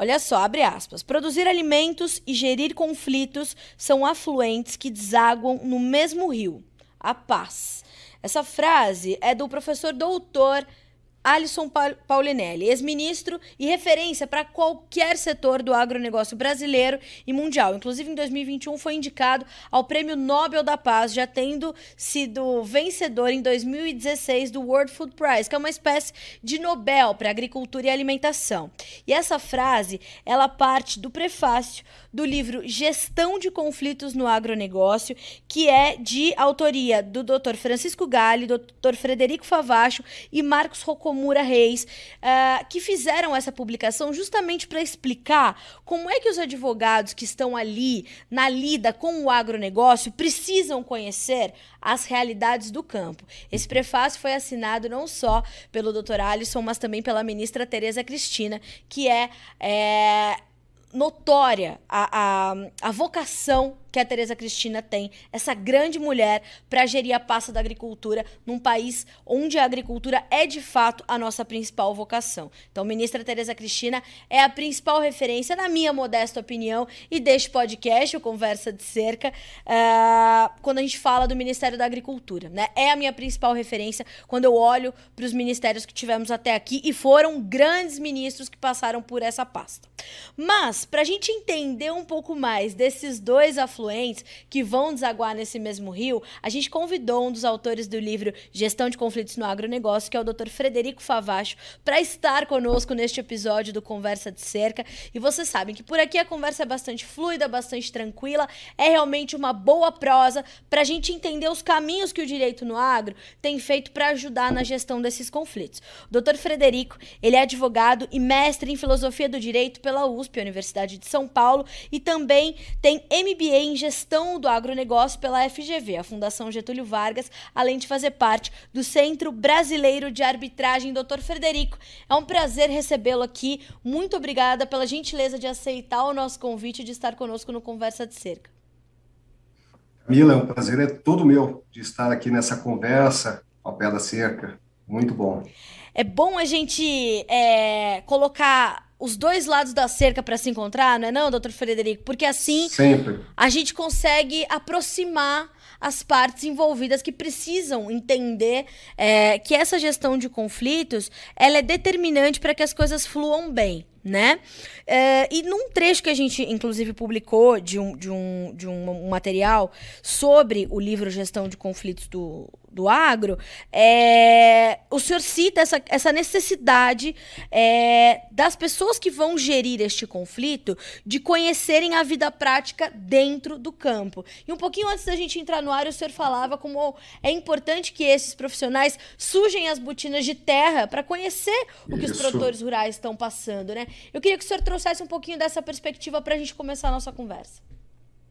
Olha só, abre aspas. Produzir alimentos e gerir conflitos são afluentes que desaguam no mesmo rio, a paz. Essa frase é do professor doutor Alisson Paulinelli, ex-ministro e referência para qualquer setor do agronegócio brasileiro e mundial. Inclusive, em 2021, foi indicado ao Prêmio Nobel da Paz, já tendo sido vencedor em 2016 do World Food Prize, que é uma espécie de Nobel para agricultura e alimentação. E essa frase, ela parte do prefácio do livro Gestão de Conflitos no Agronegócio, que é de autoria do Dr. Francisco Galli, Dr. Frederico Favacho e Marcos Rocomura Reis, uh, que fizeram essa publicação justamente para explicar como é que os advogados que estão ali na lida com o agronegócio precisam conhecer as realidades do campo. Esse prefácio foi assinado não só pelo Dr. Alisson, mas também pela ministra Tereza Cristina, que é, é notória a, a, a vocação que a Tereza Cristina tem, essa grande mulher para gerir a pasta da agricultura num país onde a agricultura é de fato a nossa principal vocação. Então, ministra Tereza Cristina é a principal referência, na minha modesta opinião, e deste podcast, o Conversa de Cerca, uh, quando a gente fala do Ministério da Agricultura. Né? É a minha principal referência quando eu olho para os ministérios que tivemos até aqui e foram grandes ministros que passaram por essa pasta. Mas, para a gente entender um pouco mais desses dois afluentes, afluentes que vão desaguar nesse mesmo rio, a gente convidou um dos autores do livro Gestão de Conflitos no Agronegócio, que é o Dr. Frederico Favacho, para estar conosco neste episódio do Conversa de Cerca. E vocês sabem que por aqui a conversa é bastante fluida, bastante tranquila, é realmente uma boa prosa para a gente entender os caminhos que o direito no agro tem feito para ajudar na gestão desses conflitos. O Dr. Frederico, ele é advogado e mestre em filosofia do direito pela USP, Universidade de São Paulo, e também tem MBA em gestão do agronegócio pela FGV, a Fundação Getúlio Vargas, além de fazer parte do Centro Brasileiro de Arbitragem, Dr. Frederico. É um prazer recebê-lo aqui. Muito obrigada pela gentileza de aceitar o nosso convite de estar conosco no Conversa de Cerca. Camila, é um prazer é todo meu de estar aqui nessa conversa ao pé da cerca. Muito bom. É bom a gente é, colocar os dois lados da cerca para se encontrar, não é não, doutor Frederico? Porque assim Sempre. a gente consegue aproximar as partes envolvidas que precisam entender é, que essa gestão de conflitos ela é determinante para que as coisas fluam bem né? É, e num trecho que a gente, inclusive, publicou de um, de, um, de um material sobre o livro Gestão de Conflitos do, do Agro, é, o senhor cita essa, essa necessidade é, das pessoas que vão gerir este conflito de conhecerem a vida prática dentro do campo. E um pouquinho antes da gente entrar no ar, o senhor falava como é importante que esses profissionais sujem as botinas de terra para conhecer o que Isso. os produtores rurais estão passando, né? Eu queria que o senhor trouxesse um pouquinho dessa perspectiva para a gente começar a nossa conversa.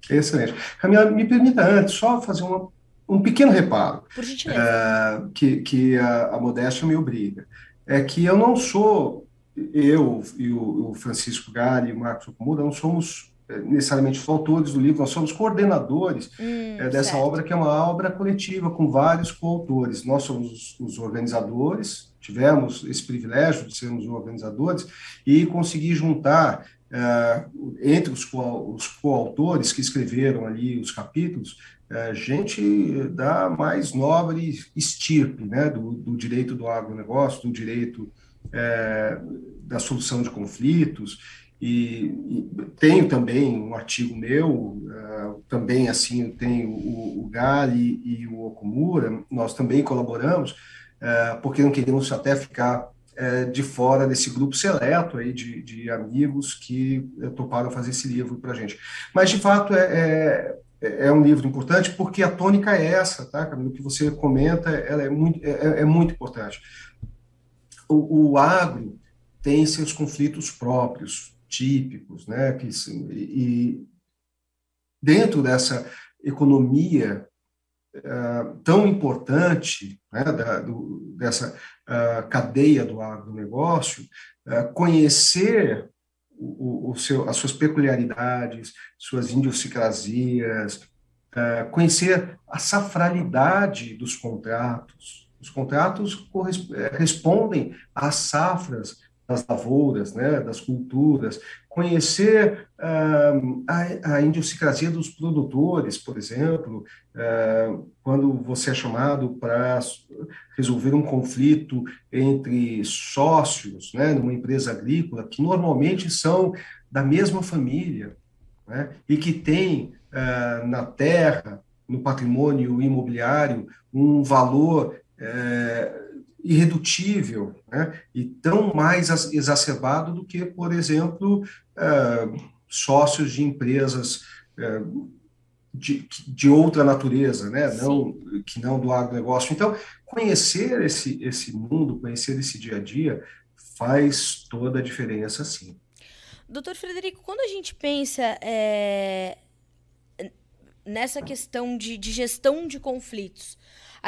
Excelente. Camila, me permita antes só fazer uma, um pequeno reparo. Uh, que, que a, a modéstia me obriga. É que eu não sou, eu e o, o Francisco Gale e o Marcos Okumura, não somos eh, necessariamente os autores do livro, nós somos coordenadores hum, é, dessa certo. obra, que é uma obra coletiva, com vários coautores. Nós somos os, os organizadores, tivemos esse privilégio de sermos organizadores e conseguir juntar uh, entre os, co os coautores que escreveram ali os capítulos, uh, gente da mais nobre estirpe né, do, do direito do agronegócio, do direito uh, da solução de conflitos, e, e, tenho também um artigo meu, uh, também assim, tenho o, o Gali e o Okumura, nós também colaboramos, é, porque não queríamos até ficar é, de fora desse grupo seleto aí de, de amigos que é, toparam fazer esse livro para a gente. Mas, de fato, é, é, é, um livro importante porque a tônica é essa, tá, Camilo? que você comenta, ela é muito, é, é muito importante. O, o, agro tem seus conflitos próprios, típicos, né, que, e dentro dessa economia uh, tão importante né, da, do, dessa uh, cadeia do agronegócio, uh, conhecer o, o, seu, as suas peculiaridades, suas idiosincrasias, conhecer a safralidade dos contratos. Os contratos respondem às safras das lavouras, né, das culturas, conhecer uh, a, a idiosincrasia dos produtores, por exemplo, quando você é chamado para resolver um conflito entre sócios, né, numa empresa agrícola, que normalmente são da mesma família, né, e que tem na terra, no patrimônio imobiliário, um valor irredutível né? e tão mais exacerbado do que, por exemplo, sócios de empresas uh, de, de, outra natureza, né? não, que não do agronegócio. Então, conhecer esse, esse mundo, conhecer esse dia a dia, faz toda a diferença, sim. Doutor Frederico, quando a gente pensa é, nessa questão de, de gestão de conflitos,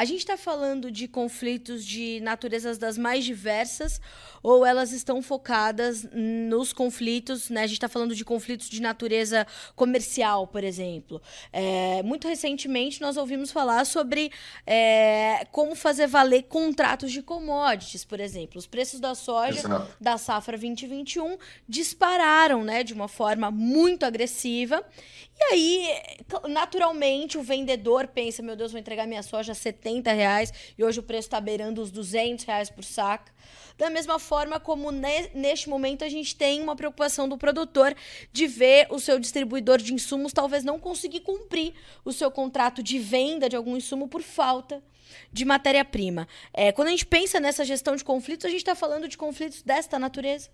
a gente está falando de conflitos de naturezas das mais diversas ou elas estão focadas nos conflitos, né? A gente está falando de conflitos de natureza comercial, por exemplo. É, muito recentemente nós ouvimos falar sobre é, como fazer valer contratos de commodities, por exemplo. Os preços da soja Exato. da safra 2021 dispararam, né, de uma forma muito agressiva. E aí, naturalmente, o vendedor pensa: meu Deus, vou entregar minha soja a 70 reais e hoje o preço está beirando os 200 reais por saco. Da mesma forma como ne neste momento a gente tem uma preocupação do produtor de ver o seu distribuidor de insumos talvez não conseguir cumprir o seu contrato de venda de algum insumo por falta de matéria-prima. É, quando a gente pensa nessa gestão de conflitos, a gente está falando de conflitos desta natureza.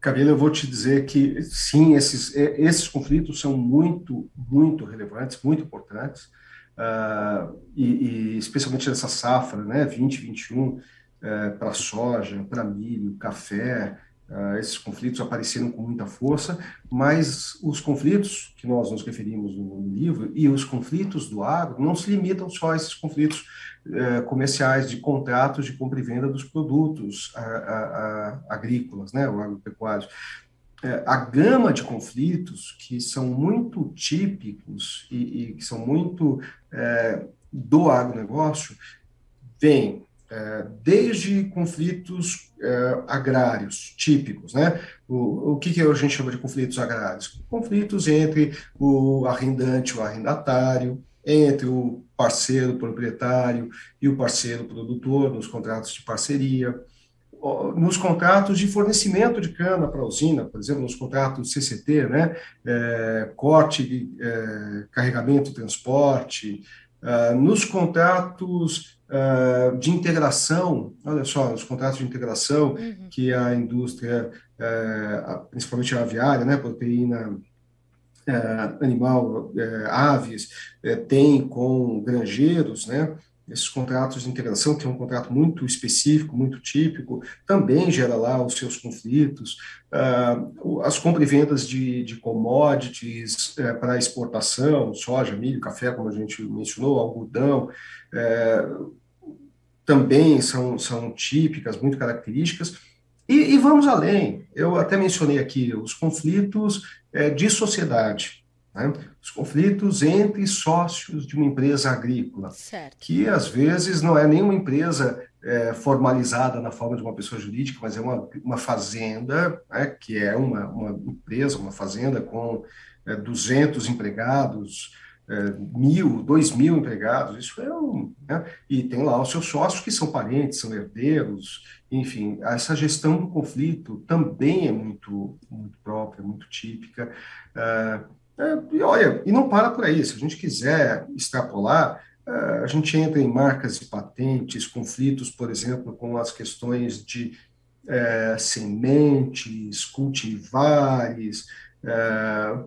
Camila, eu vou te dizer que sim, esses, esses conflitos são muito, muito relevantes, muito importantes, uh, e, e, especialmente nessa safra, né, 2021, é, para soja, para milho, café, uh, esses conflitos apareceram com muita força, mas os conflitos que nós nos referimos no livro e os conflitos do agro não se limitam só a esses conflitos uh, comerciais de contratos de compra e venda dos produtos a, a, a, agrícolas, né, ou agropecuários. É, a gama de conflitos que são muito típicos e, e que são muito é, do agronegócio vem é, desde conflitos é, agrários típicos, né? O, o que, que a gente chama de conflitos agrários? Conflitos entre o arrendante e o arrendatário, entre o parceiro proprietário e o parceiro produtor, nos contratos de parceria, nos contratos de fornecimento de cana para a usina, por exemplo, nos contratos CCT, né? É, corte, é, carregamento, transporte, é, nos contratos uh, de integração, olha só, os contratos de integração uhum. que a indústria, uh, principalmente a aviária, né, proteína uh, animal, aves, tem com granjeiros, né, esses contratos de integração, é um contrato muito específico, muito típico, também gera lá os seus conflitos. Uh, as compras e vendas de, de commodities uh, para exportação, soja, milho, café, como a gente mencionou, algodão, uh, também são, são típicas, muito características. E, e, vamos além, eu até mencionei aqui os conflitos é, de sociedade. Né? Os conflitos entre sócios de uma empresa agrícola, certo. que às vezes não é nenhuma empresa é, formalizada na forma de uma pessoa jurídica, mas é uma, uma fazenda, né, que é uma, uma empresa, uma fazenda com é, 200 empregados, é, mil, dois mil empregados, isso é um. Né? E tem lá os seus sócios que são parentes, são herdeiros, enfim, essa gestão do conflito também é muito, muito própria, muito típica. É, é, e olha, e não para por aí. Se a gente quiser extrapolar, é, a gente entra em marcas e patentes, conflitos, por exemplo, com as questões de é, sementes, cultivares. É,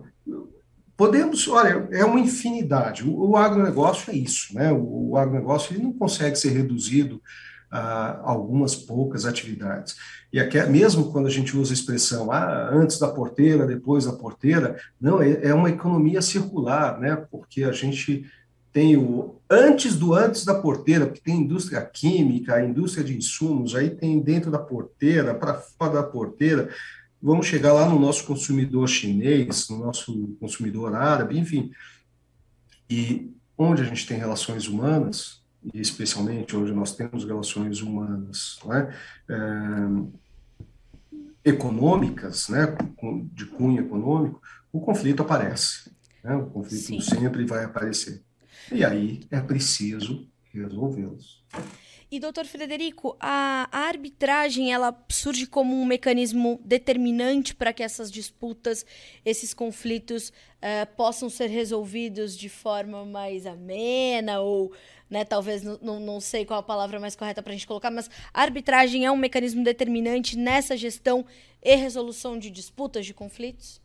podemos, olha, é uma infinidade. O, o agronegócio é isso, né? O, o agronegócio ele não consegue ser reduzido algumas poucas atividades. E aqui, mesmo quando a gente usa a expressão ah, antes da porteira, depois da porteira, não, é, é uma economia circular, né? Porque a gente tem o antes do antes da porteira, porque tem indústria química, a indústria de insumos, aí tem dentro da porteira, para fora da porteira, vamos chegar lá no nosso consumidor chinês, no nosso consumidor árabe, enfim. E onde a gente tem relações humanas, e especialmente onde nós temos relações humanas, né? é, econômicas, né, de cunho econômico, o conflito aparece. Né? O conflito Sim. sempre vai aparecer. E aí é preciso resolvê-los. E, doutor Frederico, a, a, arbitragem ela surge como um mecanismo determinante para que essas disputas, esses conflitos uh, possam ser resolvidos de forma mais amena ou, né, talvez, não, não sei qual a palavra mais correta para a gente colocar, mas arbitragem é um mecanismo determinante nessa gestão e resolução de disputas, de conflitos?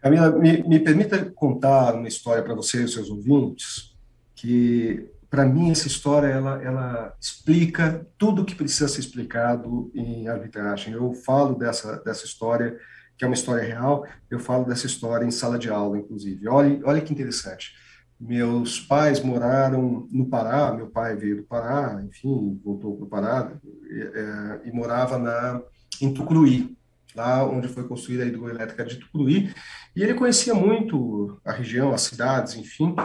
Camila, me, me permita contar uma história para você e seus ouvintes, que para mim essa história ela, ela explica tudo o que precisa ser explicado em arbitragem. Eu falo dessa, dessa história, que é uma história real, eu falo dessa história em sala de aula, inclusive. Olha, olha que interessante. Meus pais moraram no Pará, meu pai veio do Pará, enfim, voltou para o Pará e, é, e morava na, em Tucuruí, lá onde foi construída a hidroelétrica de Tucuruí, e ele conhecia muito a região, as cidades, enfim.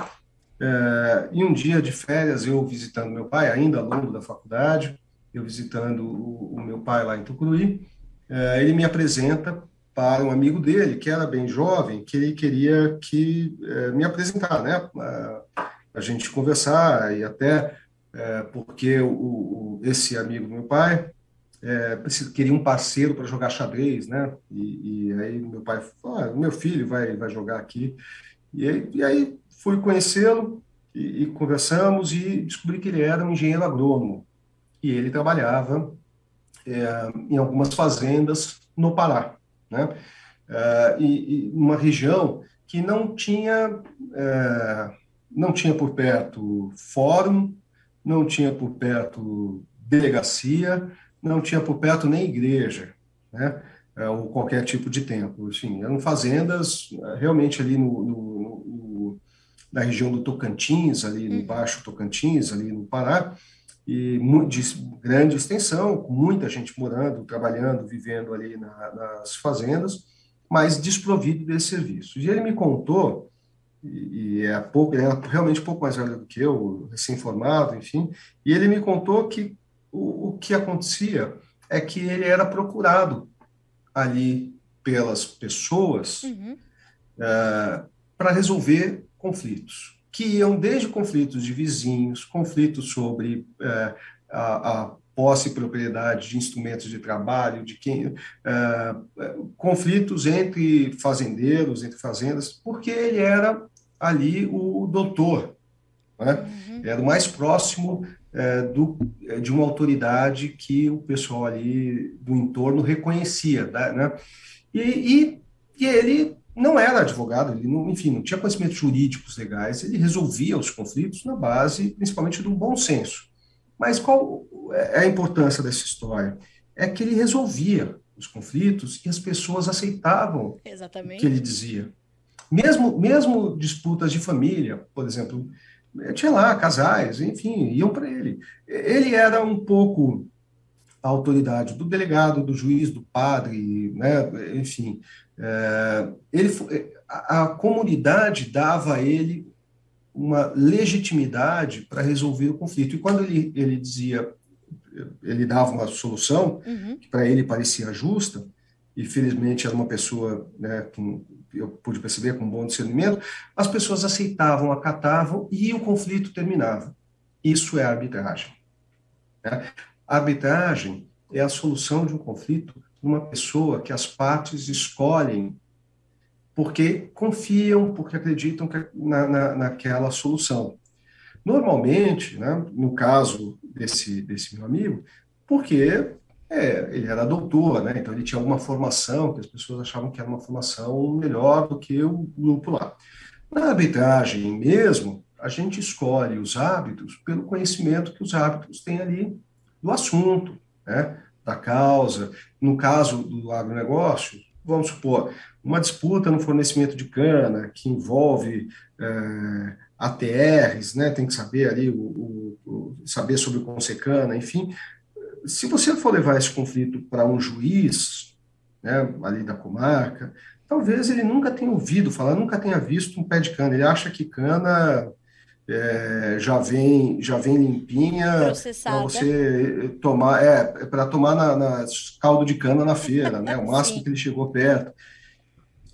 É, e um dia de férias, eu visitando meu pai, ainda aluno da faculdade, eu visitando o, o meu pai lá em Tucuruí, é, ele me apresenta para um amigo dele, que era bem jovem, que ele queria que é, me apresentar, né, a, a gente conversar, e até é, porque o, o, esse amigo do meu pai é, queria um parceiro para jogar xadrez, né? E, e, aí meu pai falou, ah, meu filho vai, vai jogar aqui. E, e aí fui conhecê-lo e, e, conversamos e descobri que ele era um engenheiro agrônomo. E ele trabalhava é, em algumas fazendas no Pará, né? É, e, e uma região que não tinha, é, não tinha por perto fórum, não tinha por perto delegacia, não tinha por perto nem igreja, né? É, ou qualquer tipo de templo. Enfim, eram fazendas é, realmente ali no, no, no na região do Tocantins, ali no uhum. Baixo Tocantins, ali no Pará, e de grande extensão, com muita gente morando, trabalhando, vivendo ali na, nas fazendas, mas desprovido desse serviço. E ele me contou, e, e é pouco, ele era realmente pouco mais velho do que eu, recém-formado, enfim, e ele me contou que o, o que acontecia é que ele era procurado ali pelas pessoas uhum. uh, para resolver conflitos, que iam desde conflitos de vizinhos, conflitos sobre uh, a, a, posse e propriedade de instrumentos de trabalho, de quem, uh, conflitos entre fazendeiros, entre fazendas, porque ele era ali o doutor, né? uhum. era o mais próximo é, do, é, de uma autoridade que o pessoal ali do entorno reconhecia, né? E, e, e ele não era advogado, ele não, enfim, não tinha conhecimentos jurídicos legais, ele resolvia os conflitos na base, principalmente, do bom senso. Mas qual é a importância dessa história? É que ele resolvia os conflitos e as pessoas aceitavam Exatamente. o que ele dizia. Mesmo, mesmo disputas de família, por exemplo, tinha lá casais, enfim, iam para ele. Ele era um pouco a autoridade do delegado, do juiz, do padre, né? enfim. É, ele, a, a comunidade dava a ele uma legitimidade para resolver o conflito. E quando ele, ele dizia, ele dava uma solução uhum. que para ele parecia justa, e felizmente era uma pessoa né, com eu pude perceber com bom discernimento, as pessoas aceitavam, acatavam e o conflito terminava. Isso é arbitragem. Né? A arbitragem é a solução de um conflito numa pessoa que as partes escolhem porque confiam, porque acreditam que, na, na, naquela solução. Normalmente, né, no caso desse, desse meu amigo, porque é, ele era doutor, né? Então ele tinha alguma formação que as pessoas achavam que era uma formação melhor do que o grupo lá. Na arbitragem mesmo, a gente escolhe os hábitos pelo conhecimento que os hábitos têm ali do assunto, né? Da causa. No caso do agronegócio, vamos supor, uma disputa no fornecimento de cana que envolve é, ATRs, né? Tem que saber ali o, o saber sobre o Consecana, enfim se você for levar esse conflito para um juiz, né, ali da comarca, talvez ele nunca tenha ouvido falar, nunca tenha visto um pé de cana. Ele acha que cana é, já vem já vem limpinha para você tomar é, para tomar na, na, caldo de cana na feira, né? O máximo que ele chegou perto.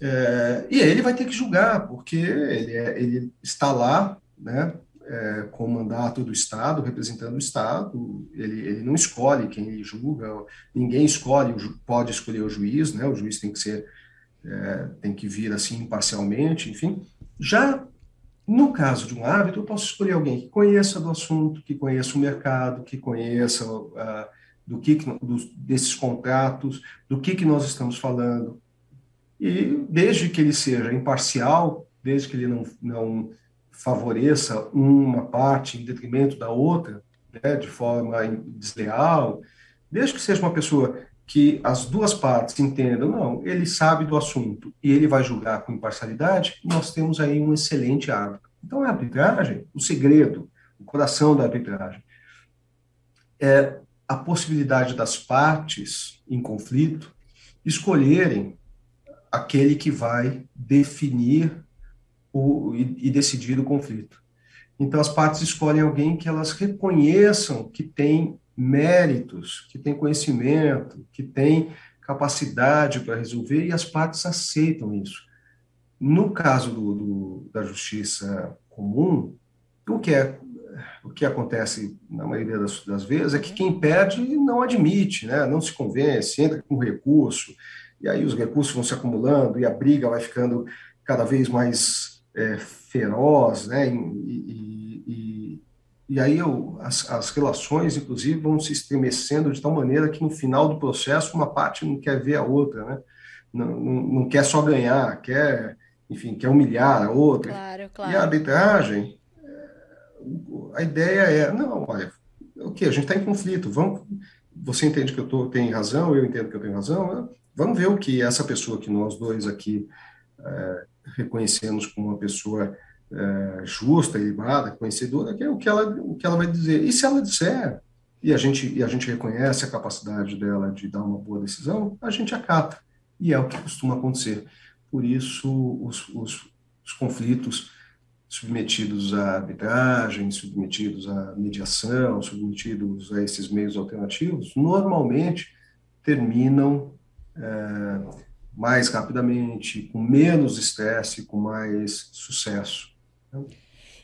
É, e ele vai ter que julgar porque ele, é, ele está lá, né? É, com o mandato do Estado, representando o Estado, ele, ele não escolhe quem ele julga, ninguém escolhe, pode escolher o juiz, né? O juiz tem que ser é, tem que vir assim imparcialmente, enfim. Já no caso de um árbitro, eu posso escolher alguém que conheça do assunto, que conheça o mercado, que conheça uh, do que, do, desses contratos, do que, que nós estamos falando. E desde que ele seja imparcial, desde que ele não, não favoreça uma parte em detrimento da outra, né, de forma desleal, desde que seja uma pessoa que as duas partes entendam, não, ele sabe do assunto e ele vai julgar com imparcialidade, nós temos aí um excelente árbitro. Então, a arbitragem, o segredo, o coração da arbitragem, é a possibilidade das partes em conflito escolherem aquele que vai definir o, e, e decidir o conflito. Então, as partes escolhem alguém que elas reconheçam que tem méritos, que tem conhecimento, que tem capacidade para resolver, e as partes aceitam isso. No caso do, do, da justiça comum, o que, é, o que acontece na maioria das, das, vezes é que quem perde não admite, né? não se convence, entra com recurso, e aí os recursos vão se acumulando e a briga vai ficando cada vez mais é, feroz, né? e, e, e aí eu, as, as relações, inclusive, vão se estremecendo de tal maneira que no final do processo uma parte não quer ver a outra, né? Não, não, não quer só ganhar, quer, enfim, quer humilhar a outra. Claro, claro. E a arbitragem, a ideia é, não, olha, o que? A gente está em conflito, vamos, você entende que eu tô, tenho razão, eu entendo que eu tenho razão, né? vamos ver o que essa pessoa que nós dois aqui é, reconhecemos como uma pessoa é, justa, ilibada, conhecedora, que é o que, ela, o que ela vai dizer. E se ela disser, e a, gente, e a gente reconhece a capacidade dela de dar uma boa decisão, a gente acata. E é o que costuma acontecer. Por isso, os, os, os conflitos submetidos à arbitragem, submetidos à mediação, submetidos a esses meios alternativos, normalmente terminam é, mais rapidamente, com menos estresse, com mais sucesso.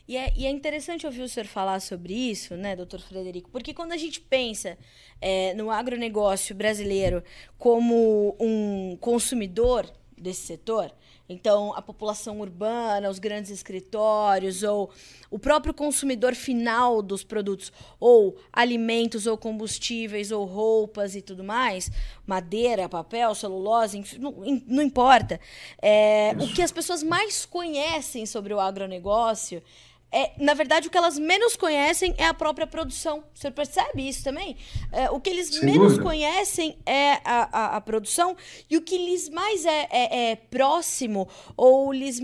E é, e é, interessante ouvir o senhor falar sobre isso, né, doutor Frederico? Porque quando a gente pensa é, no agronegócio brasileiro como um consumidor desse setor, então, a população urbana, os grandes escritórios, ou o próprio consumidor final dos produtos, ou alimentos, ou combustíveis, ou roupas e tudo mais, madeira, papel, celulose, não, não importa. É, o que as pessoas mais conhecem sobre o agronegócio é, na verdade, o que elas menos conhecem é a própria produção. Você percebe isso também? É, o que eles Sem menos dúvida. conhecem é a, a, a, produção e o que lhes mais é, é, é próximo ou lhes,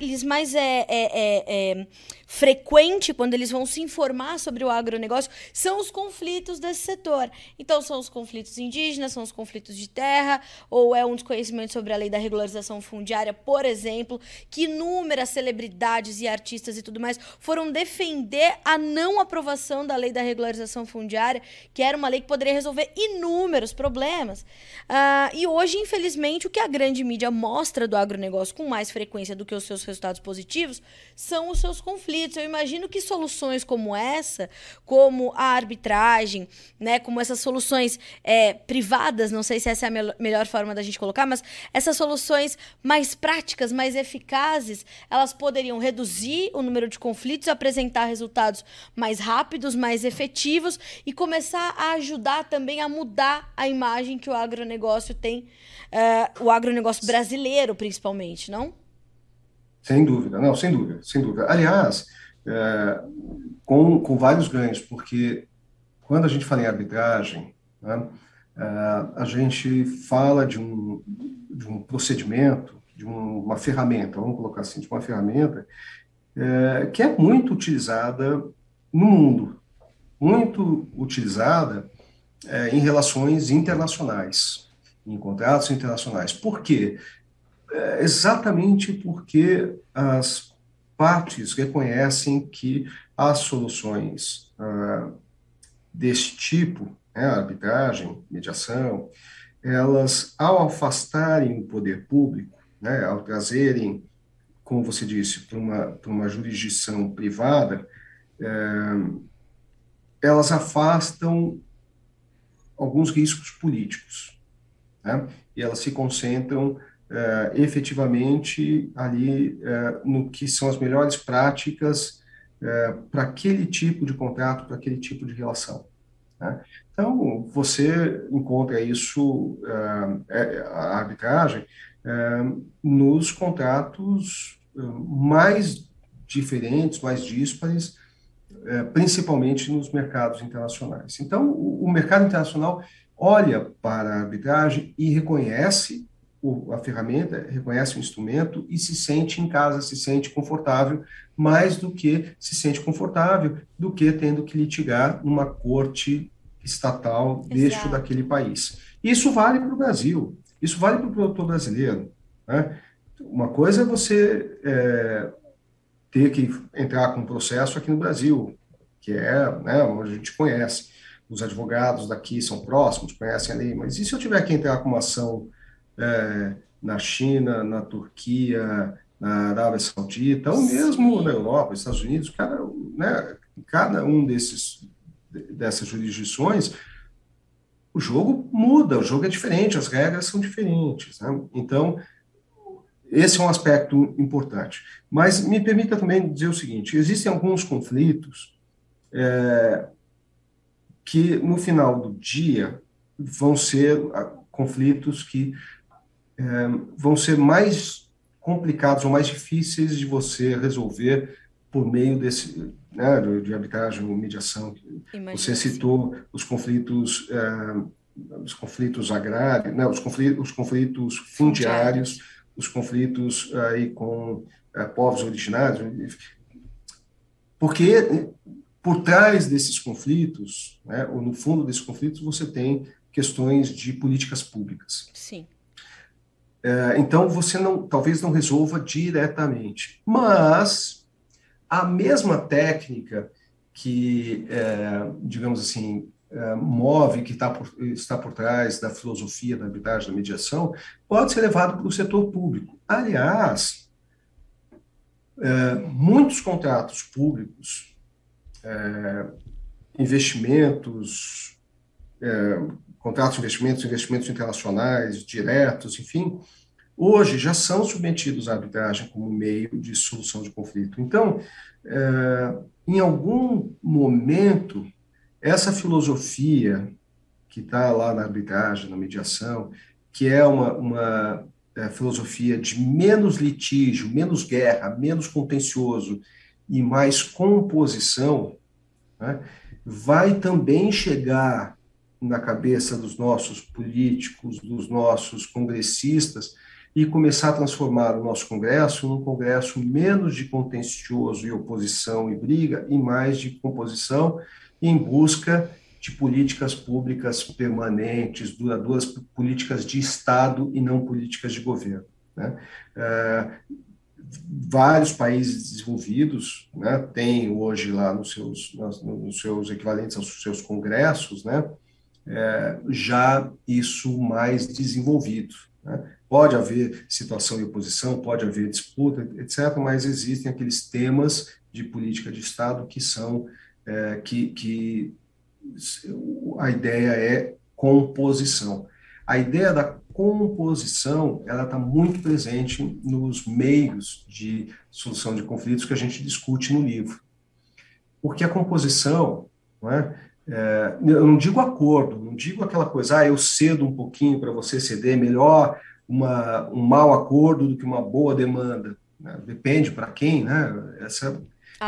lhes mais é, é, é frequente quando eles vão se informar sobre o agronegócio são os conflitos desse setor. Então, são os conflitos indígenas, são os conflitos de terra, ou é um desconhecimento sobre a lei da regularização fundiária, por exemplo, que inúmeras celebridades e artistas e tudo mais foram defender a não aprovação da lei da regularização fundiária, que era uma lei que poderia resolver inúmeros problemas. Uh, e hoje, infelizmente, o que a grande mídia mostra do agronegócio com mais frequência do que os seus resultados positivos são os seus conflitos conflitos. Eu imagino que soluções como essa, como a arbitragem, né, como essas soluções é, privadas, não sei se essa é a me melhor forma da gente colocar, mas essas soluções mais práticas, mais eficazes, elas poderiam reduzir o número de conflitos, apresentar resultados mais rápidos, mais efetivos e começar a ajudar também a mudar a imagem que o agronegócio tem, uh, o agronegócio brasileiro, principalmente, não? Sem dúvida, não, sem dúvida, sem dúvida. Aliás, é, com, com vários ganhos, porque quando a gente fala em arbitragem, né, é, a gente fala de um, de um procedimento, de um, uma ferramenta, vamos colocar assim, de uma ferramenta é, que é muito utilizada no mundo, muito utilizada é, em relações internacionais, em contratos internacionais. Por quê? É exatamente porque as partes reconhecem que as soluções uh, desse tipo, né, arbitragem, mediação, elas, ao afastarem o poder público, né, ao trazerem, como você disse, para uma, uma jurisdição privada, é, elas afastam alguns riscos políticos, né, e elas se concentram é, efetivamente ali é, no que são as melhores práticas para aquele tipo de contrato, para aquele tipo de relação. Né? Então, você encontra isso, é, a arbitragem, nos contratos mais diferentes, mais díspares, principalmente nos mercados internacionais. Então, o, mercado internacional olha para a arbitragem e reconhece a ferramenta, reconhece o instrumento e se sente em casa, se sente confortável, mais do que se sente confortável do que tendo que litigar numa corte estatal deste daquele país. Isso vale para o Brasil, isso vale para o produtor brasileiro. Né? Uma coisa é você é, ter que entrar com um processo aqui no Brasil, que é né, onde a gente conhece. Os advogados daqui são próximos, conhecem a lei, mas e se eu tiver que entrar com uma ação é, na China, na Turquia, na Arábia Saudita, ou mesmo na Europa, Estados Unidos, cada, né, cada um desses dessas jurisdições, o jogo muda, o jogo é diferente, as regras são diferentes. Né? Então, esse é um aspecto importante. Mas me permita também dizer o seguinte: existem alguns conflitos é, que, no final do dia, vão ser ah, conflitos que é, vão ser mais complicados ou mais difíceis de você resolver por meio desse né, de arbitragem ou mediação. Imagina você citou os conflitos é, os conflitos agrários, né, os conflitos, os conflitos fundiários, os conflitos aí com é, povos originários, porque por trás desses conflitos, né, ou no fundo desses conflitos, você tem questões de políticas públicas. Sim. É, então você não, talvez não resolva diretamente, mas a mesma técnica que, é, digamos assim, move, que tá por, está por trás da filosofia da arbitragem, da mediação, pode ser levado para o setor público. Aliás, é, muitos contratos públicos, é, investimentos, é, contratos de investimentos, investimentos internacionais, diretos, enfim, hoje já são submetidos à arbitragem como meio de solução de conflito. Então, é, em algum momento, essa filosofia que está lá na arbitragem, na mediação, que é uma, uma é, filosofia de menos litígio, menos guerra, menos contencioso e mais composição, né, vai também chegar na cabeça dos nossos políticos, dos nossos congressistas, e começar a transformar o nosso Congresso num Congresso menos de contencioso e oposição e briga, e mais de composição, em busca de políticas públicas permanentes, duradouras, políticas de Estado e não políticas de governo. Né? É, vários países desenvolvidos né, têm hoje lá nos seus, nos seus equivalentes aos seus congressos, né, é, já isso mais desenvolvido. Né? Pode haver situação de oposição, pode haver disputa, etc., mas existem aqueles temas de política de Estado que são é, que, que a ideia é composição. A ideia da composição ela está muito presente nos meios de solução de conflitos que a gente discute no livro, porque a composição, não é, é, eu não digo acordo, não digo aquela coisa, ah, eu cedo um pouquinho para você ceder, melhor uma, um mau acordo do que uma boa demanda. Né? Depende para quem, né? Essa,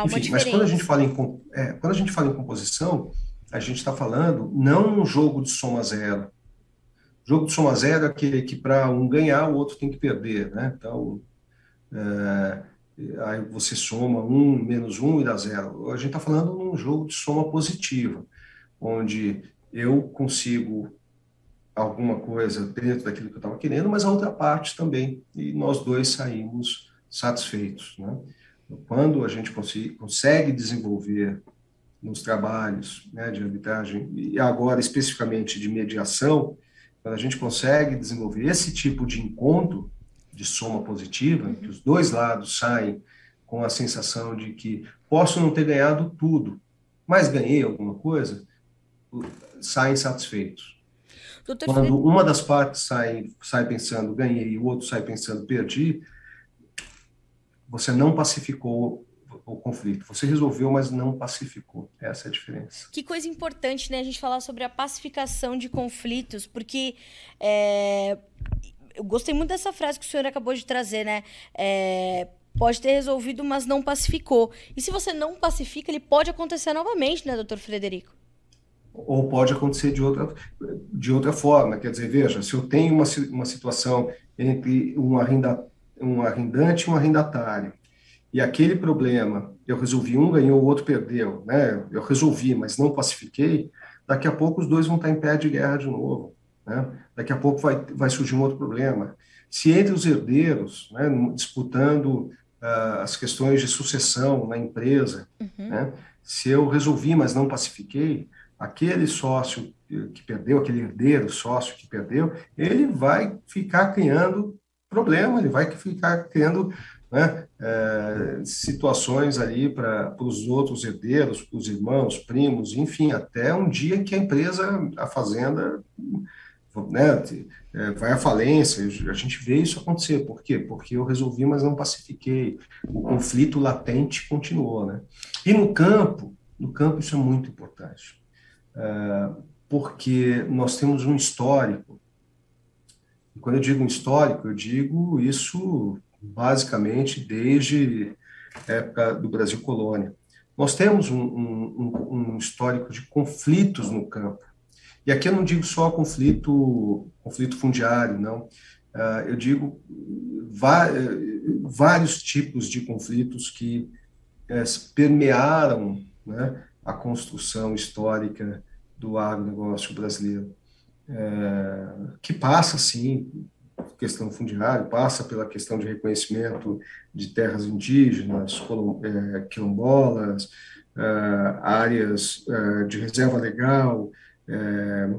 enfim, mas quando a gente fala em é, quando a gente fala em composição, a gente está falando não um jogo de soma zero. O jogo de soma zero é aquele que para um ganhar o outro tem que perder, né? Então é, aí você soma um menos um e dá zero. A gente está falando num jogo de soma positiva onde eu consigo alguma coisa dentro daquilo que eu estava querendo, mas a outra parte também, e nós dois saímos satisfeitos. Né? Quando a gente consegue desenvolver nos trabalhos né, de arbitragem, e agora especificamente de mediação, quando a gente consegue desenvolver esse tipo de encontro de soma positiva, que os dois lados saem com a sensação de que posso não ter ganhado tudo, mas ganhei alguma coisa, saem satisfeitos. Doutor Quando uma das partes sai, sai pensando ganhei e o outro sai pensando perdi, você não pacificou o conflito. Você resolveu, mas não pacificou. Essa é a diferença. Que coisa importante, né? A gente falar sobre a pacificação de conflitos, porque é... eu gostei muito dessa frase que o senhor acabou de trazer, né? É pode ter resolvido, mas não pacificou. E se você não pacifica, ele pode acontecer novamente, né, doutor Frederico? Ou pode acontecer de outra, de outra forma. Quer dizer, veja, se eu tenho uma, uma situação entre um, arrenda, um arrendante e um arrendatário, e aquele problema eu resolvi, um ganhou, o outro perdeu, né? Eu resolvi, mas não pacifiquei, daqui a pouco os dois vão estar em pé de guerra de novo, né? Daqui a pouco vai, vai surgir um outro problema. Se entre os herdeiros, né, disputando uh, as questões de sucessão na empresa. Uhum. Né? Se eu resolvi, mas não pacifiquei, aquele sócio que perdeu, aquele herdeiro sócio que perdeu, ele vai ficar criando problema, ele vai ficar criando né, é, situações ali para os outros herdeiros, para os irmãos, primos, enfim, até um dia que a empresa, a fazenda, né, é, vai à falência. A gente vê isso acontecer. Por quê? Porque eu resolvi, mas não pacifiquei. O conflito latente continuou. Né? E no campo, no campo isso é muito importante, é, porque nós temos um histórico. E quando eu digo um histórico, eu digo isso basicamente desde a época do Brasil colônia. Nós temos um, um, um histórico de conflitos no campo e aqui eu não digo só conflito, conflito fundiário, não. Uh, eu digo vários tipos de conflitos que eh, permearam né, a construção histórica do agronegócio brasileiro, é, que passa, sim, questão fundiária, passa pela questão de reconhecimento de terras indígenas, é, quilombolas, é, áreas de reserva legal, é,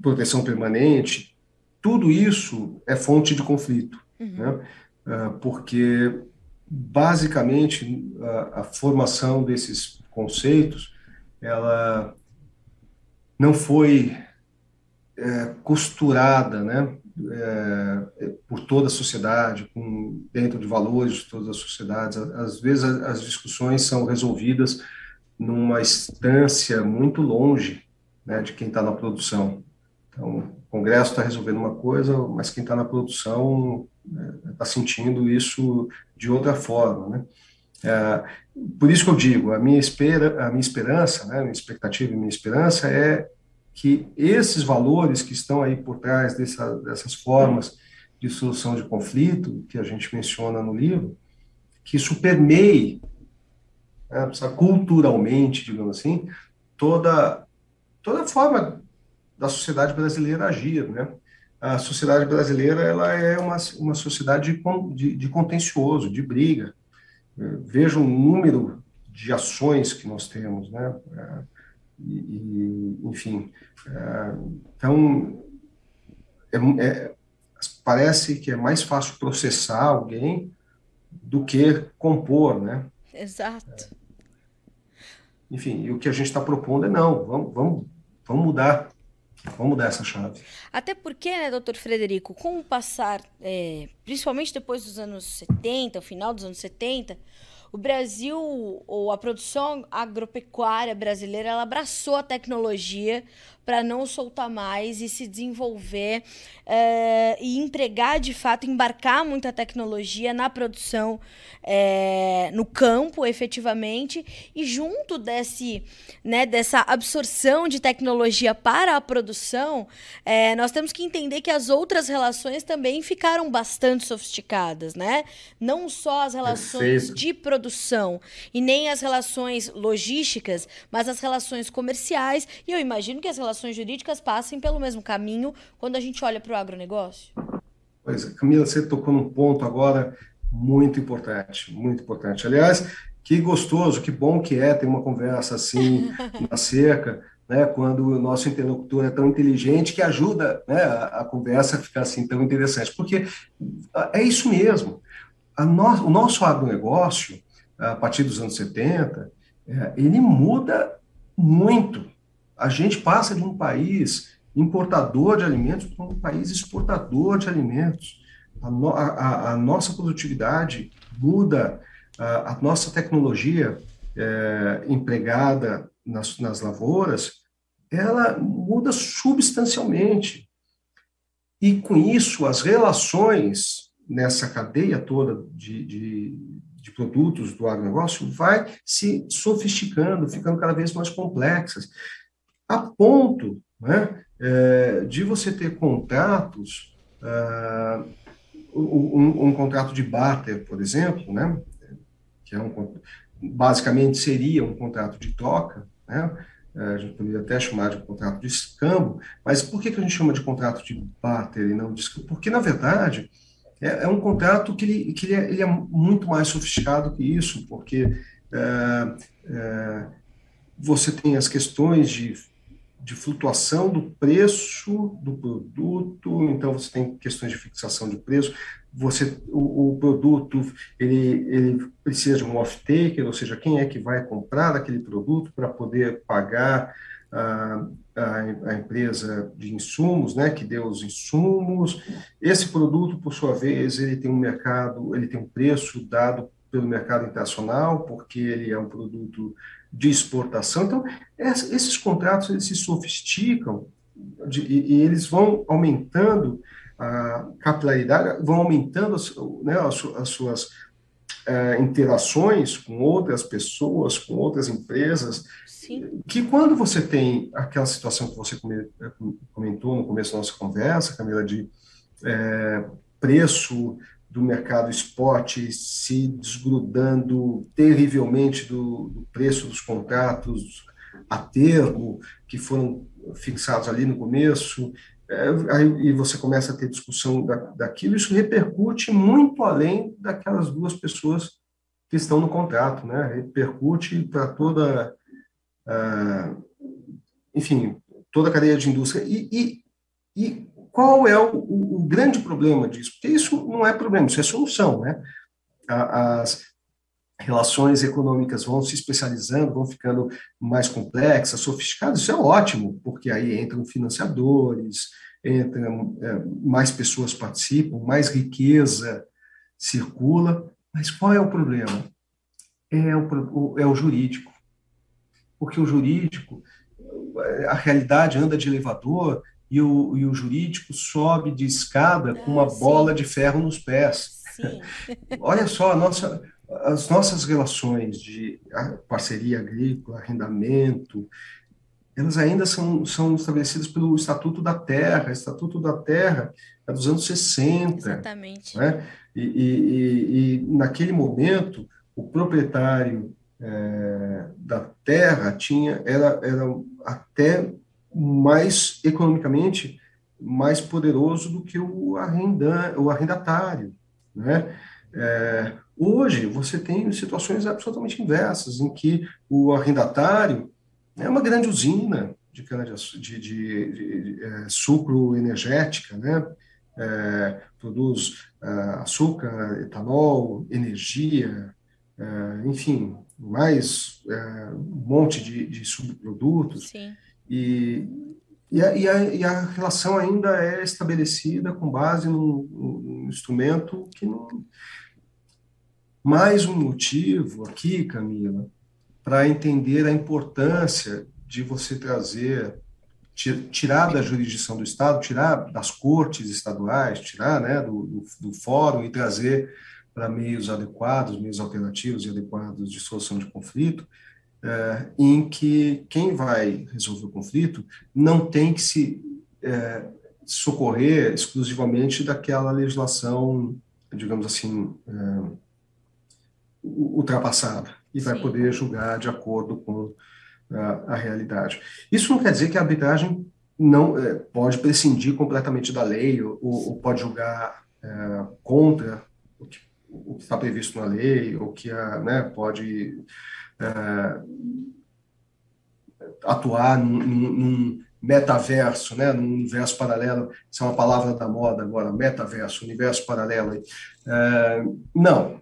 proteção permanente, tudo isso é fonte de conflito, uhum. né? É, porque basicamente a, a, formação desses conceitos ela não foi é, costurada, né? É, por toda a sociedade, com, dentro de valores de todas as sociedades. Às vezes as discussões são resolvidas numa instância muito longe né, de quem está na produção. Então, o Congresso está resolvendo uma coisa, mas quem está na produção está né, sentindo isso de outra forma, né? É, por isso que eu digo, a minha, espera, a minha esperança, né, minha expectativa e minha esperança é que esses valores que estão aí por trás dessa, dessas formas de solução de conflito que a gente menciona no livro, que isso permeie né, culturalmente, digamos assim, toda, toda forma da sociedade brasileira agir, né? A sociedade brasileira ela é uma, uma sociedade de, de, contencioso, de briga. Veja o número de ações que nós temos, né? É, e, e, enfim, é, então é, é, parece que é mais fácil processar alguém do que compor, né? Exato. Enfim, e o que a gente está propondo é não, vamos, vamos, vamos mudar, vamos mudar essa chave. Até porque, né, doutor Frederico, com o passar, é, principalmente depois dos anos 70, o final dos anos 70, o Brasil, ou a produção agropecuária brasileira, ela abraçou a tecnologia para não soltar mais e se desenvolver é, e empregar de fato, embarcar muita tecnologia na produção, é, no campo, efetivamente, e junto desse, né, dessa absorção de tecnologia para a produção, é, nós temos que entender que as outras relações também ficaram bastante sofisticadas, né? Não só as relações Perfeito. de produção e nem as relações logísticas, mas as relações comerciais, e eu imagino que as relações jurídicas passem pelo mesmo caminho quando a gente olha para o agronegócio? Pois é, Camila, você tocou num ponto agora muito importante, muito importante. Aliás, que gostoso, que bom que é ter uma conversa assim na cerca, né, quando o nosso interlocutor é tão inteligente que ajuda né, a, a, conversa a ficar assim tão interessante, porque é isso mesmo. No, o nosso agronegócio, a partir dos anos 70, é, ele muda muito. A gente passa de um país importador de alimentos para um país exportador de alimentos. A, no, a, a nossa produtividade muda, a, nossa tecnologia é, empregada nas, nas lavouras, ela muda substancialmente. E com isso, as relações nessa cadeia toda de, de, de produtos do agronegócio vai se sofisticando, ficando cada vez mais complexas, a ponto né, é, de você ter contratos, uh, um, um, contrato de barter, por exemplo, né, que é um, basicamente seria um contrato de troca, né, a gente poderia até chamar de contrato de escambo, mas por que, que a gente chama de contrato de barter e não de escambo? Porque, na verdade, é, é um contrato que, ele, que ele é, ele, é, muito mais sofisticado que isso, porque é, é, você tem as questões de de flutuação do preço do produto, então você tem questões de fixação de preço, você o, o produto ele, ele precisa de um off-taker, ou seja, quem é que vai comprar aquele produto para poder pagar a, a, a, empresa de insumos, né, que deu os insumos. Esse produto, por sua vez, ele tem um mercado, ele tem um preço dado pelo mercado internacional, porque ele é um produto de exportação. Então, esses contratos eles se sofisticam de, e, eles vão aumentando a capilaridade, vão aumentando as, né, as, as suas é, interações com outras pessoas, com outras empresas, Sim. que quando você tem aquela situação que você comentou no começo da nossa conversa, Camila, de é, preço do mercado spot se desgrudando terrivelmente do, do, preço dos contratos a termo, que foram fixados ali no começo, é, aí, e você começa a ter discussão da, daquilo, isso repercute muito além daquelas duas pessoas que estão no contrato, né? repercute para toda, uh, enfim, toda a cadeia de indústria. E, e, e qual é o, o, o, grande problema disso? Porque isso não é problema, isso é solução, né? As relações econômicas vão se especializando, vão ficando mais complexas, sofisticadas, isso é ótimo, porque aí entram financiadores, entram, é, mais pessoas participam, mais riqueza circula, mas qual é o problema? É o, é o jurídico. Porque o jurídico, a realidade anda de elevador, e o, e o jurídico sobe de escada com uma ah, bola de ferro nos pés. Olha só, nossa, as nossas relações de parceria agrícola, arrendamento, elas ainda são, são estabelecidas pelo Estatuto da Terra. O Estatuto da Terra é dos anos 60. Exatamente. Né? E, e, e, naquele momento, o proprietário é, da terra tinha era, era até mais economicamente mais poderoso do que o, arrenda, o arrendatário, né? É, hoje você tem situações absolutamente inversas, em que o arrendatário é uma grande usina de, de, de, de, de é, sucro energética, né? É, produz é, açúcar, etanol, energia, é, enfim, mais é, um monte de, de subprodutos. Sim. E, e, a, e, a, e, a, relação ainda é estabelecida com base num, num instrumento que não. Mais um motivo aqui, Camila, para entender a importância de você trazer, tirar da jurisdição do Estado, tirar das cortes estaduais, tirar né, do, do, do fórum e trazer para meios adequados, meios alternativos e adequados de solução de conflito, é, em que quem vai resolver o conflito não tem que se é, socorrer exclusivamente daquela legislação, digamos assim, é, ultrapassada, e Sim. vai poder julgar de acordo com a, a, realidade. Isso não quer dizer que a arbitragem não é, pode prescindir completamente da lei ou, ou pode julgar é, contra o que está previsto na lei, ou que a, né, pode é, atuar num, num, metaverso, né, num universo paralelo, isso é uma palavra da moda agora, metaverso, universo paralelo. É, não,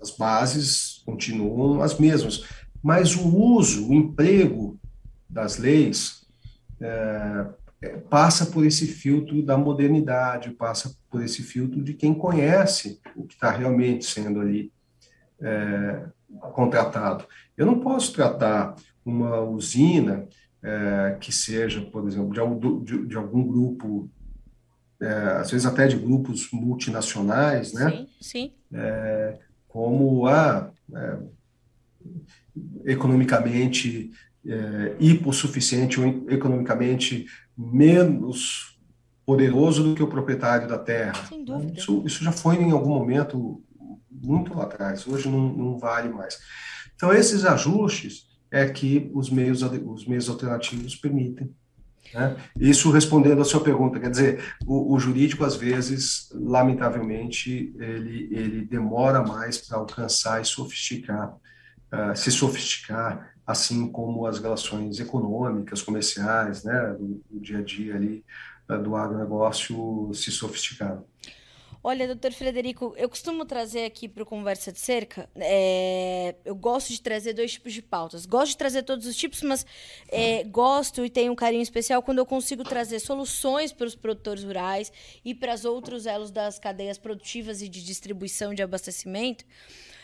as bases continuam as mesmas, mas o uso, o emprego das leis é, passa por esse filtro da modernidade, passa por esse filtro de quem conhece o que está realmente sendo ali é, contratado. Eu não posso tratar uma usina é, que seja, por exemplo, de, de, de algum grupo, é, às vezes até de grupos multinacionais, né? Sim, sim. É, como a é, economicamente é, hipossuficiente ou economicamente menos poderoso do que o proprietário da terra. Sem dúvida. Isso, isso já foi em algum momento muito lá atrás, hoje não, não vale mais. Então, esses ajustes é que os meios, os meios alternativos permitem. Né? Isso respondendo à sua pergunta, quer dizer, o, o jurídico, às vezes, lamentavelmente, ele, ele demora mais para alcançar e sofisticar, uh, se sofisticar, assim como as relações econômicas, comerciais, né, do, do dia a dia ali, uh, do agronegócio se sofisticaram. Olha, doutor Frederico, eu costumo trazer aqui para o Conversa de Cerca, é, eu gosto de trazer dois tipos de pautas. Gosto de trazer todos os tipos, mas é, gosto e tenho um carinho especial quando eu consigo trazer soluções para os produtores rurais e para os outros elos das cadeias produtivas e de distribuição de abastecimento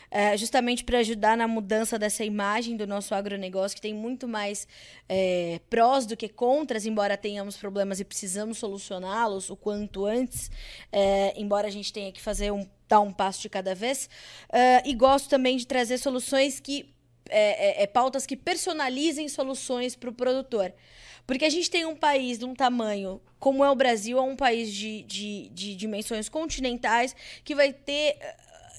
é, justamente para ajudar na mudança dessa imagem do nosso agronegócio, que tem muito mais é, prós do que contras, embora tenhamos problemas e precisamos solucioná-los o quanto antes, é, embora a gente tenha que fazer um, dar um passo de cada vez. É, e gosto também de trazer soluções que. É, é, é pautas que personalizem soluções para o produtor. Porque a gente tem um país de um tamanho, como é o Brasil, é um país de, de, de dimensões continentais, que vai ter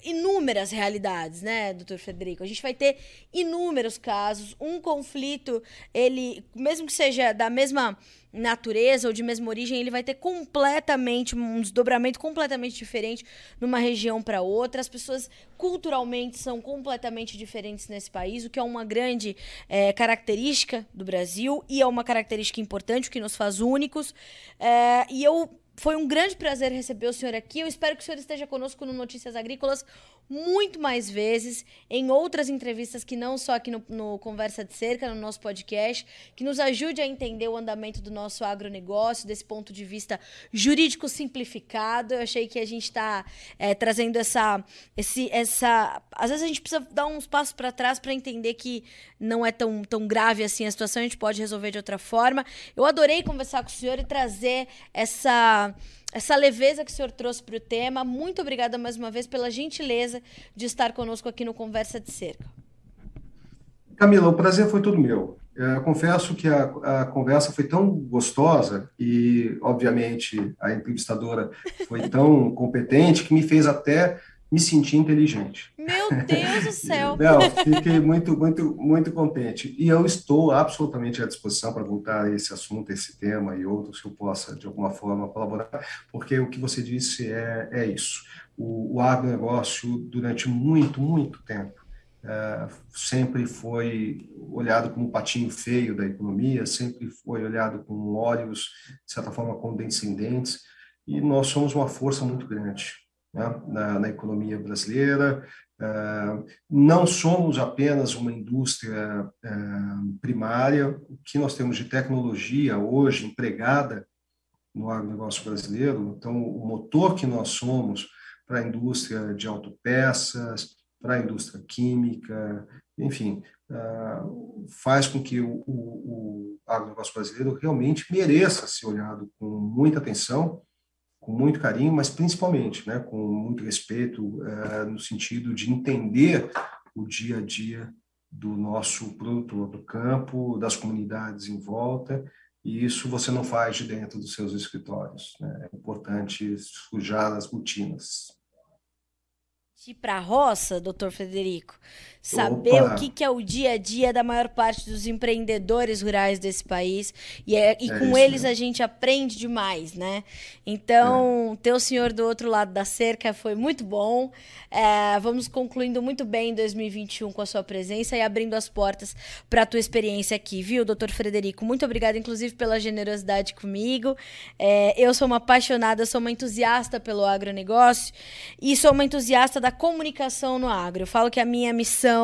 inúmeras realidades, né, doutor Frederico? A gente vai ter inúmeros casos. Um conflito, ele, mesmo que seja da mesma natureza ou de mesma origem, ele vai ter completamente um desdobramento completamente diferente numa região para outra. As pessoas culturalmente são completamente diferentes nesse país, o que é uma grande é, característica do Brasil e é uma característica importante, o que nos faz únicos. É, e eu foi um grande prazer receber o senhor aqui. Eu espero que o senhor esteja conosco no Notícias Agrícolas muito mais vezes, em outras entrevistas que não só aqui no, no, Conversa de Cerca, no nosso podcast, que nos ajude a entender o andamento do nosso agronegócio, desse ponto de vista jurídico simplificado. Eu achei que a gente está é, trazendo essa, esse, essa. Às vezes a gente precisa dar uns passos para trás para entender que não é tão, tão grave assim a situação, a gente pode resolver de outra forma. Eu adorei conversar com o senhor e trazer essa essa leveza que o senhor trouxe para o tema. Muito obrigada mais uma vez pela gentileza de estar conosco aqui no Conversa de Cerca. Camila, o prazer foi todo meu. Eu confesso que a, a, conversa foi tão gostosa e, obviamente, a entrevistadora foi tão competente que me fez até me senti inteligente. Meu Deus do céu! Não, fiquei muito, muito, muito contente. E eu estou absolutamente à disposição para voltar a esse assunto, esse tema e outros que eu possa, de alguma forma, colaborar, porque o que você disse é, é isso. O, o agronegócio, durante muito, muito tempo, é, sempre foi olhado como um patinho feio da economia, sempre foi olhado com olhos, de certa forma, condescendentes, e nós somos uma força muito grande né, na, na, economia brasileira. Uh, não somos apenas uma indústria uh, primária, o que nós temos de tecnologia hoje empregada no agronegócio brasileiro, então o motor que nós somos para a indústria de autopeças, para a indústria química, enfim, uh, faz com que o, o, o agronegócio brasileiro realmente mereça ser olhado com muita atenção com muito carinho, mas principalmente né, com muito respeito, é, no sentido de entender o dia a dia do nosso produtor do campo, das comunidades em volta, e isso você não faz de dentro dos seus escritórios. Né? É importante sujar as rotinas. partir para a roça, doutor Frederico? Saber Opa. o que, que, é o dia a dia da maior parte dos empreendedores rurais desse país. E, é, e é com isso, eles né? a gente aprende demais, né? Então, é. ter o senhor do outro lado da cerca foi muito bom. É, vamos concluindo muito bem 2021 com a sua presença e abrindo as portas para a tua experiência aqui, viu, doutor Frederico? Muito obrigada, inclusive, pela generosidade comigo. É, eu sou uma apaixonada, sou uma entusiasta pelo agronegócio e sou uma entusiasta da comunicação no agro. Eu falo que a minha missão,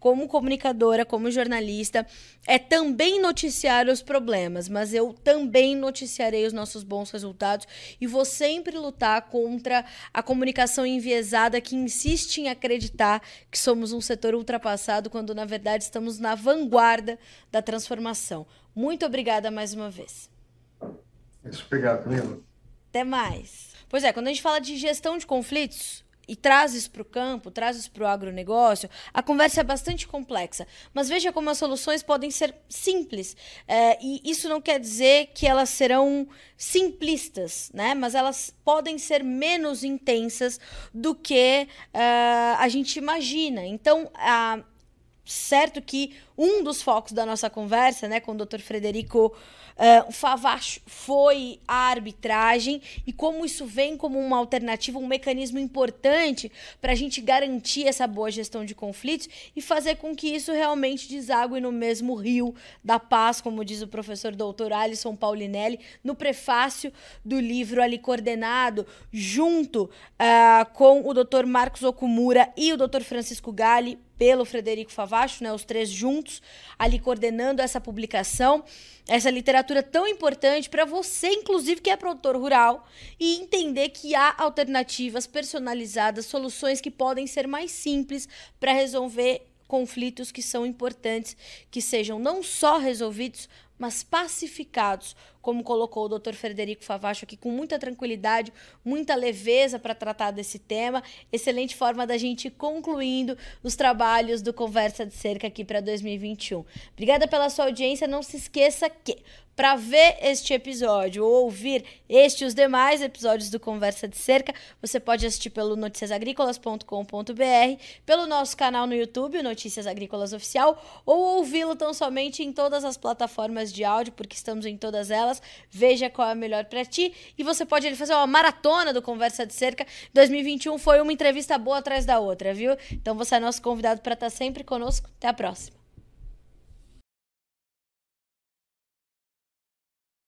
como comunicadora, como jornalista, é também noticiar os problemas, mas eu também noticiarei os nossos bons resultados e vou sempre lutar contra a comunicação enviesada que insiste em acreditar que somos um setor ultrapassado quando na verdade estamos na vanguarda da transformação. Muito obrigada mais uma vez. Obrigado, Camila. Até mais. Pois é, quando a gente fala de gestão de conflitos, e traz isso para o campo, traz isso para o agronegócio, a conversa é bastante complexa. Mas veja como as soluções podem ser simples. É, e isso não quer dizer que elas serão simplistas, né? mas elas podem ser menos intensas do que uh, a gente imagina. Então, uh, certo que um dos focos da nossa conversa né, com o Dr. Frederico Uh, Favacho foi a arbitragem e como isso vem como uma alternativa, um mecanismo importante para a gente garantir essa boa gestão de conflitos e fazer com que isso realmente desague no mesmo rio da paz, como diz o professor doutor Alisson Paulinelli, no prefácio do livro ali coordenado, junto uh, com o doutor Marcos Okumura e o doutor Francisco Galli, pelo Frederico Favacho, né, os três juntos, ali coordenando essa publicação essa literatura tão importante para você, inclusive, que é produtor rural, e entender que há alternativas personalizadas, soluções que podem ser mais simples para resolver conflitos que são importantes, que sejam não só resolvidos, mas pacificados, como colocou o Dr. Frederico Favacho aqui com muita tranquilidade, muita leveza para tratar desse tema. Excelente forma da gente ir concluindo os trabalhos do Conversa de Cerca aqui para 2021. Obrigada pela sua audiência. Não se esqueça que para ver este episódio ou ouvir este e os demais episódios do Conversa de Cerca, você pode assistir pelo noticiasagricolas.com.br, pelo nosso canal no YouTube, Notícias Agrícolas Oficial, ou ouvi-lo tão somente em todas as plataformas de áudio, porque estamos em todas elas. Veja qual é a melhor para ti e você pode fazer uma maratona do Conversa de Cerca. 2021 foi uma entrevista boa atrás da outra, viu? Então você é nosso convidado para estar sempre conosco. Até a próxima.